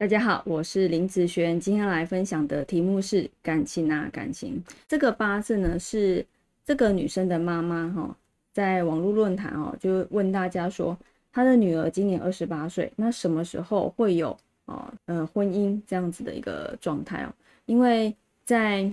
大家好，我是林子轩，今天来分享的题目是感情啊，感情。这个八字呢是这个女生的妈妈哈，在网络论坛哦，就问大家说，她的女儿今年二十八岁，那什么时候会有哦呃婚姻这样子的一个状态哦？因为在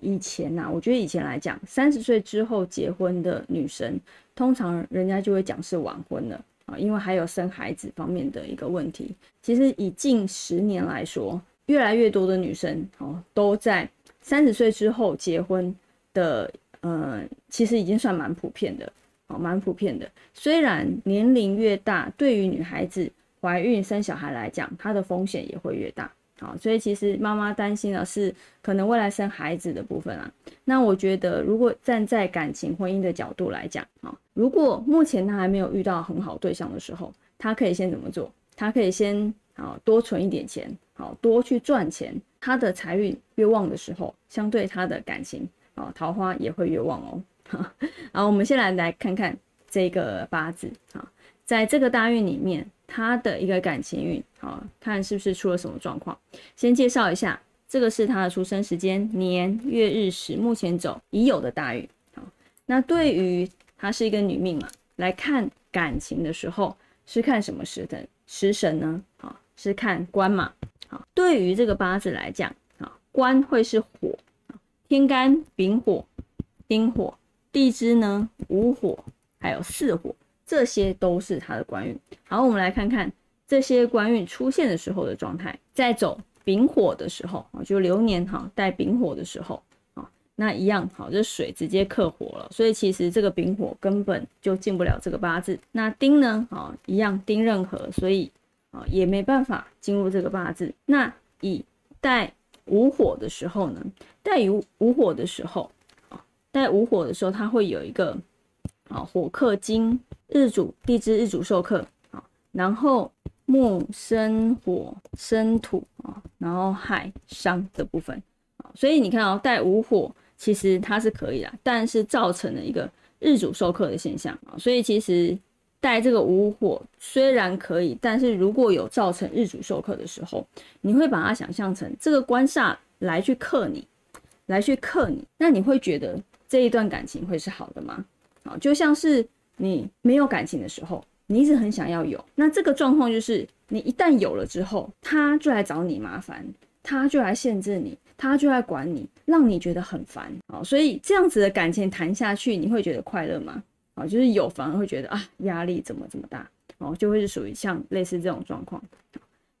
以前呐，我觉得以前来讲，三十岁之后结婚的女生，通常人家就会讲是晚婚了。啊，因为还有生孩子方面的一个问题。其实以近十年来说，越来越多的女生哦都在三十岁之后结婚的，呃，其实已经算蛮普遍的，哦，蛮普遍的。虽然年龄越大，对于女孩子怀孕生小孩来讲，它的风险也会越大。好，所以其实妈妈担心的是可能未来生孩子的部分啊。那我觉得，如果站在感情婚姻的角度来讲啊，如果目前他还没有遇到很好对象的时候，他可以先怎么做？他可以先啊多存一点钱，好多去赚钱。他的财运越旺的时候，相对他的感情啊桃花也会越旺哦。好，我们先来来看看这个八字啊，在这个大运里面。他的一个感情运，好看是不是出了什么状况？先介绍一下，这个是他的出生时间年月日时，目前走已有的大运。好，那对于她是一个女命嘛，来看感情的时候是看什么时辰？食神呢？啊，是看官嘛？好，对于这个八字来讲，啊，官会是火，天干丙火、丁火，地支呢午火，还有巳火。这些都是他的官运。好，我们来看看这些官运出现的时候的状态。在走丙火的时候啊，就流年哈带丙火的时候，那一样好，这水直接克火了，所以其实这个丙火根本就进不了这个八字。那丁呢啊，一样丁任何，所以啊也没办法进入这个八字。那以带午火的时候呢，带午午火的时候啊，带午火的时候，它会有一个啊火克金。日主地支日主受克啊，然后木生火生土啊，然后亥伤的部分啊，所以你看哦，带午火其实它是可以的，但是造成了一个日主受克的现象啊，所以其实带这个午火虽然可以，但是如果有造成日主受克的时候，你会把它想象成这个官煞来去克你，来去克你，那你会觉得这一段感情会是好的吗？啊，就像是。你没有感情的时候，你一直很想要有，那这个状况就是你一旦有了之后，他就来找你麻烦，他就来限制你，他就在管你，让你觉得很烦啊。所以这样子的感情谈下去，你会觉得快乐吗？啊，就是有反而会觉得啊，压力怎么这么大哦，就会是属于像类似这种状况。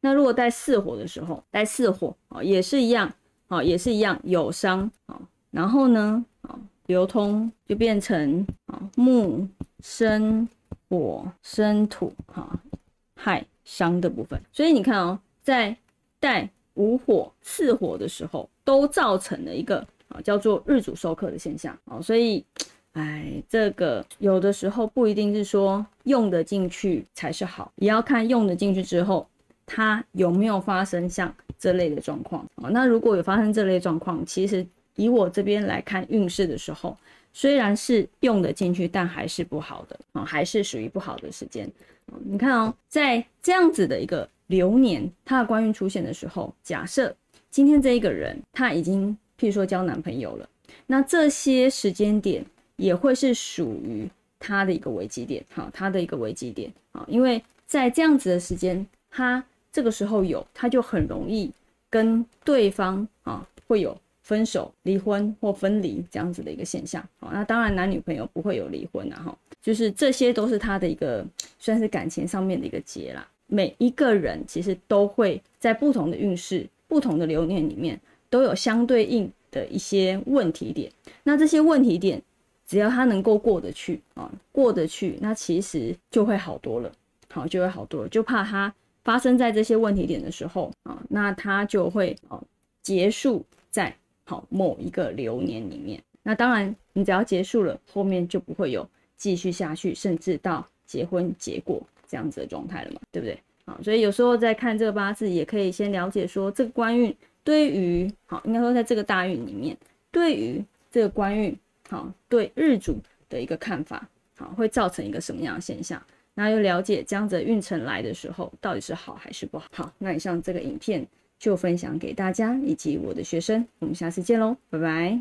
那如果带四火的时候，带四火啊，也是一样啊，也是一样有伤啊，然后呢啊，流通就变成啊木。生火生土，哈，害伤的部分。所以你看哦，在带午火、巳火的时候，都造成了一个啊叫做日主受克的现象哦。所以，哎，这个有的时候不一定是说用得进去才是好，也要看用得进去之后，它有没有发生像这类的状况哦。那如果有发生这类状况，其实以我这边来看运势的时候。虽然是用得进去，但还是不好的啊，还是属于不好的时间。你看哦，在这样子的一个流年，他的官运出现的时候，假设今天这一个人他已经，譬如说交男朋友了，那这些时间点也会是属于他的一个危机点，哈，他的一个危机点啊，因为在这样子的时间，他这个时候有，他就很容易跟对方啊会有。分手、离婚或分离这样子的一个现象，好，那当然男女朋友不会有离婚啊，哈，就是这些都是他的一个算是感情上面的一个结啦。每一个人其实都会在不同的运势、不同的流年里面都有相对应的一些问题点，那这些问题点只要他能够过得去啊，过得去，那其实就会好多了，好，就会好多了，就怕他发生在这些问题点的时候啊，那他就会哦结束在。好，某一个流年里面，那当然，你只要结束了，后面就不会有继续下去，甚至到结婚结果。这样子的状态了嘛，对不对？好，所以有时候在看这个八字，也可以先了解说这个官运对于好，应该说在这个大运里面，对于这个官运好，对日主的一个看法，好，会造成一个什么样的现象？那又了解这样子运程来的时候到底是好还是不好。好，那以上这个影片就分享给大家以及我的学生，我们下次见喽，拜拜。